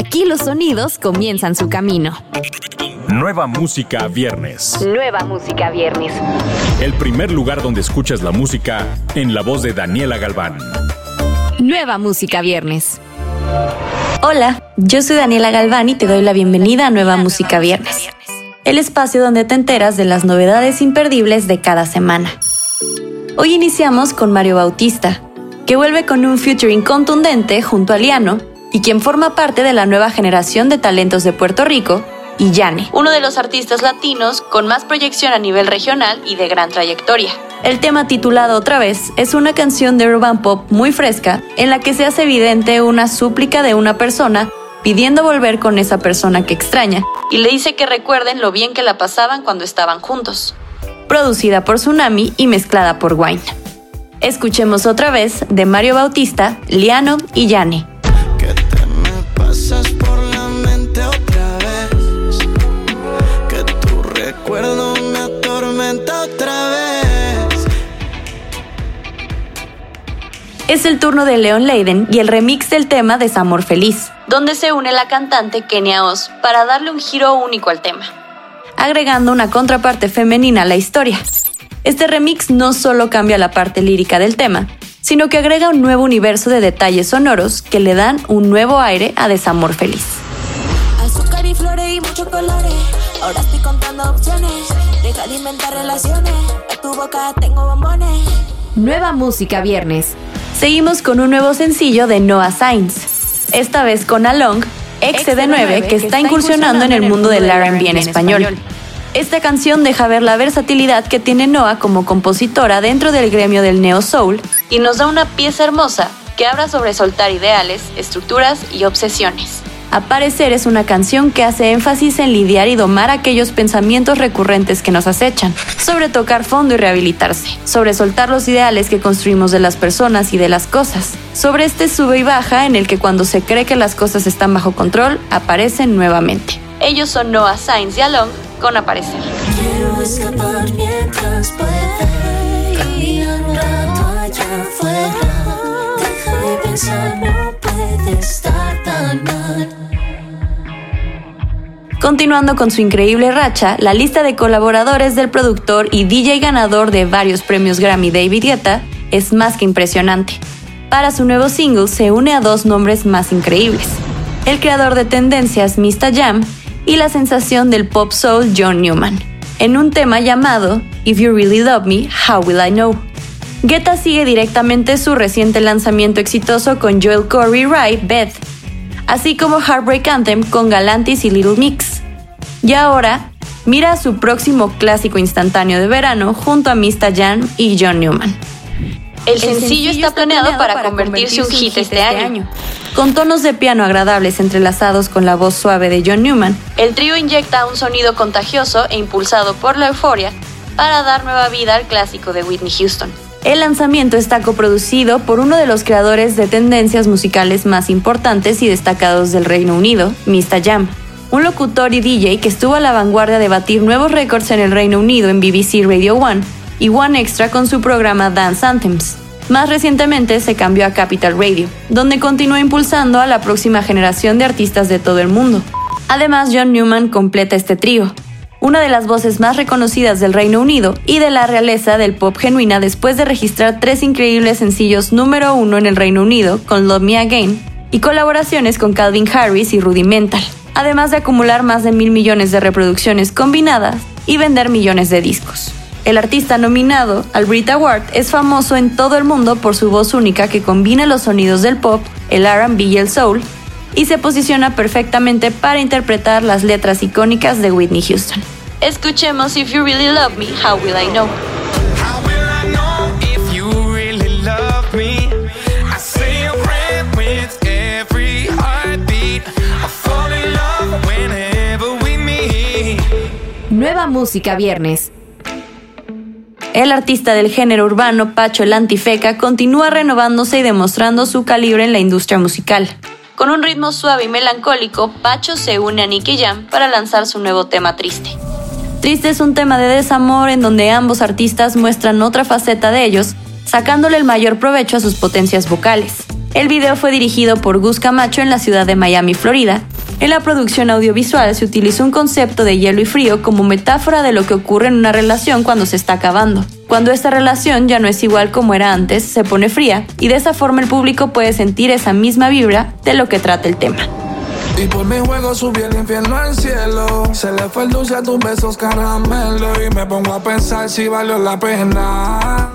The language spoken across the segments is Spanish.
Aquí los sonidos comienzan su camino. Nueva música viernes. Nueva música viernes. El primer lugar donde escuchas la música en la voz de Daniela Galván. Nueva música viernes. Hola, yo soy Daniela Galván y te doy la bienvenida a Nueva Música Viernes. El espacio donde te enteras de las novedades imperdibles de cada semana. Hoy iniciamos con Mario Bautista, que vuelve con un featuring contundente junto a Liano y quien forma parte de la nueva generación de talentos de Puerto Rico, y Yane, uno de los artistas latinos con más proyección a nivel regional y de gran trayectoria. El tema titulado Otra vez es una canción de urban pop muy fresca en la que se hace evidente una súplica de una persona pidiendo volver con esa persona que extraña y le dice que recuerden lo bien que la pasaban cuando estaban juntos. Producida por Tsunami y mezclada por Wine. Escuchemos otra vez de Mario Bautista, Liano y Yane. Es el turno de Leon Leiden y el remix del tema Desamor Feliz, donde se une la cantante Kenia Oz para darle un giro único al tema, agregando una contraparte femenina a la historia. Este remix no solo cambia la parte lírica del tema, sino que agrega un nuevo universo de detalles sonoros que le dan un nuevo aire a Desamor Feliz. Azúcar y flores y muchos colores, ahora estoy contando opciones, deja de inventar relaciones, a tu boca tengo bombones. Nueva música viernes, Seguimos con un nuevo sencillo de Noah Sainz, esta vez con Along, ex de 9 que está incursionando en el mundo del RB en español. Esta canción deja ver la versatilidad que tiene Noah como compositora dentro del gremio del neo soul y nos da una pieza hermosa que habla sobre soltar ideales, estructuras y obsesiones. Aparecer es una canción que hace énfasis en lidiar y domar aquellos pensamientos recurrentes que nos acechan, sobre tocar fondo y rehabilitarse, sobre soltar los ideales que construimos de las personas y de las cosas, sobre este sube y baja en el que cuando se cree que las cosas están bajo control, aparecen nuevamente. Ellos son Noah Sainz y Along con Aparecer. Quiero escapar mientras pensar, no puede estar tan mal. Continuando con su increíble racha, la lista de colaboradores del productor y DJ ganador de varios premios Grammy David Guetta es más que impresionante. Para su nuevo single se une a dos nombres más increíbles, el creador de tendencias Mista Jam y la sensación del pop soul John Newman, en un tema llamado If You Really Love Me, How Will I Know. Guetta sigue directamente su reciente lanzamiento exitoso con Joel Corey Wright Beth, así como Heartbreak Anthem con Galantis y Little Mix. Y ahora, mira su próximo clásico instantáneo de verano junto a Mista Jan y John Newman. El, sencillo, está planeado para, convertirse en un hit este, este año. Con tonos de piano agradables entrelazados con la voz suave de John Newman, el trío inyecta un sonido contagioso e impulsado por la euforia para dar nueva vida al clásico de Whitney Houston. El lanzamiento está coproducido por uno de los creadores de tendencias musicales más importantes y destacados del Reino Unido, Mista Jam, un locutor y DJ que estuvo a la vanguardia de batir nuevos récords en el Reino Unido en BBC Radio One y One Extra con su programa Dance Anthems. Más recientemente se cambió a Capital Radio, donde continúa impulsando a la próxima generación de artistas de todo el mundo. Además, John Newman completa este trío, una de las voces más reconocidas del Reino Unido y de la realeza del pop genuina después de registrar tres increíbles sencillos número uno en el Reino Unido con Love Me Again y colaboraciones con Calvin Harris y Rudimental, además de acumular más de mil millones de reproducciones combinadas y vender millones de discos. El artista nominado al Brit Award es famoso en todo el mundo por su voz única que combina los sonidos del pop, el RB y el soul, y se posiciona perfectamente para interpretar las letras icónicas de Whitney Houston. Escuchemos If You Really Love Me, How Will I Know. Música viernes. El artista del género urbano Pacho el Antifeca continúa renovándose y demostrando su calibre en la industria musical. Con un ritmo suave y melancólico, Pacho se une a Nicky Jam para lanzar su nuevo tema Triste. Triste es un tema de desamor en donde ambos artistas muestran otra faceta de ellos, sacándole el mayor provecho a sus potencias vocales. El video fue dirigido por Gus Camacho en la ciudad de Miami, Florida. En la producción audiovisual se utilizó un concepto de hielo y frío como metáfora de lo que ocurre en una relación cuando se está acabando. Cuando esta relación ya no es igual como era antes, se pone fría y de esa forma el público puede sentir esa misma vibra de lo que trata el tema. Y por mi juego subí el infierno al cielo. Se le fue el dulce a tus besos caramelo. Y me pongo a pensar si valió la pena.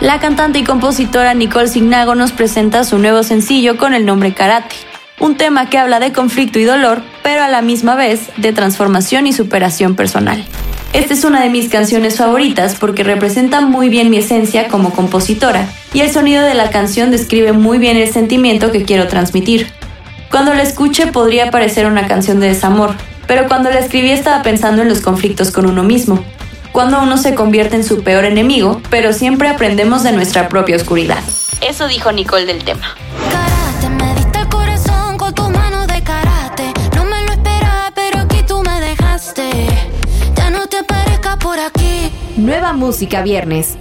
La cantante y compositora Nicole Signago nos presenta su nuevo sencillo con el nombre Karate. Un tema que habla de conflicto y dolor, pero a la misma vez de transformación y superación personal. Esta es una de mis canciones favoritas porque representa muy bien mi esencia como compositora y el sonido de la canción describe muy bien el sentimiento que quiero transmitir. Cuando la escuche podría parecer una canción de desamor, pero cuando la escribí estaba pensando en los conflictos con uno mismo, cuando uno se convierte en su peor enemigo, pero siempre aprendemos de nuestra propia oscuridad. Eso dijo Nicole del tema. Nueva música viernes.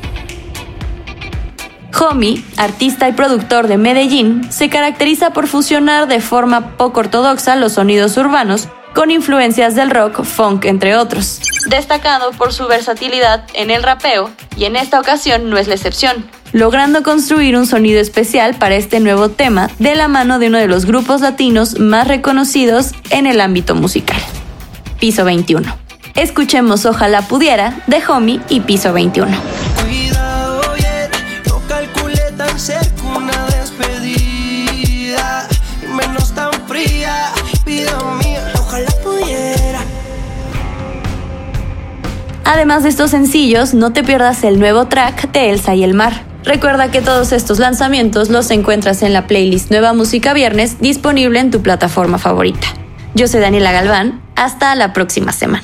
Homie, artista y productor de Medellín, se caracteriza por fusionar de forma poco ortodoxa los sonidos urbanos con influencias del rock, funk, entre otros. Destacado por su versatilidad en el rapeo, y en esta ocasión no es la excepción, logrando construir un sonido especial para este nuevo tema de la mano de uno de los grupos latinos más reconocidos en el ámbito musical. Piso 21. Escuchemos Ojalá pudiera de Homie y Piso 21. Cuidado, oye, no calculé tan cerca una despedida, y menos tan fría, vida mía, ojalá pudiera. Además de estos sencillos, no te pierdas el nuevo track de Elsa y el Mar. Recuerda que todos estos lanzamientos los encuentras en la playlist Nueva Música Viernes disponible en tu plataforma favorita. Yo soy Daniela Galván, hasta la próxima semana.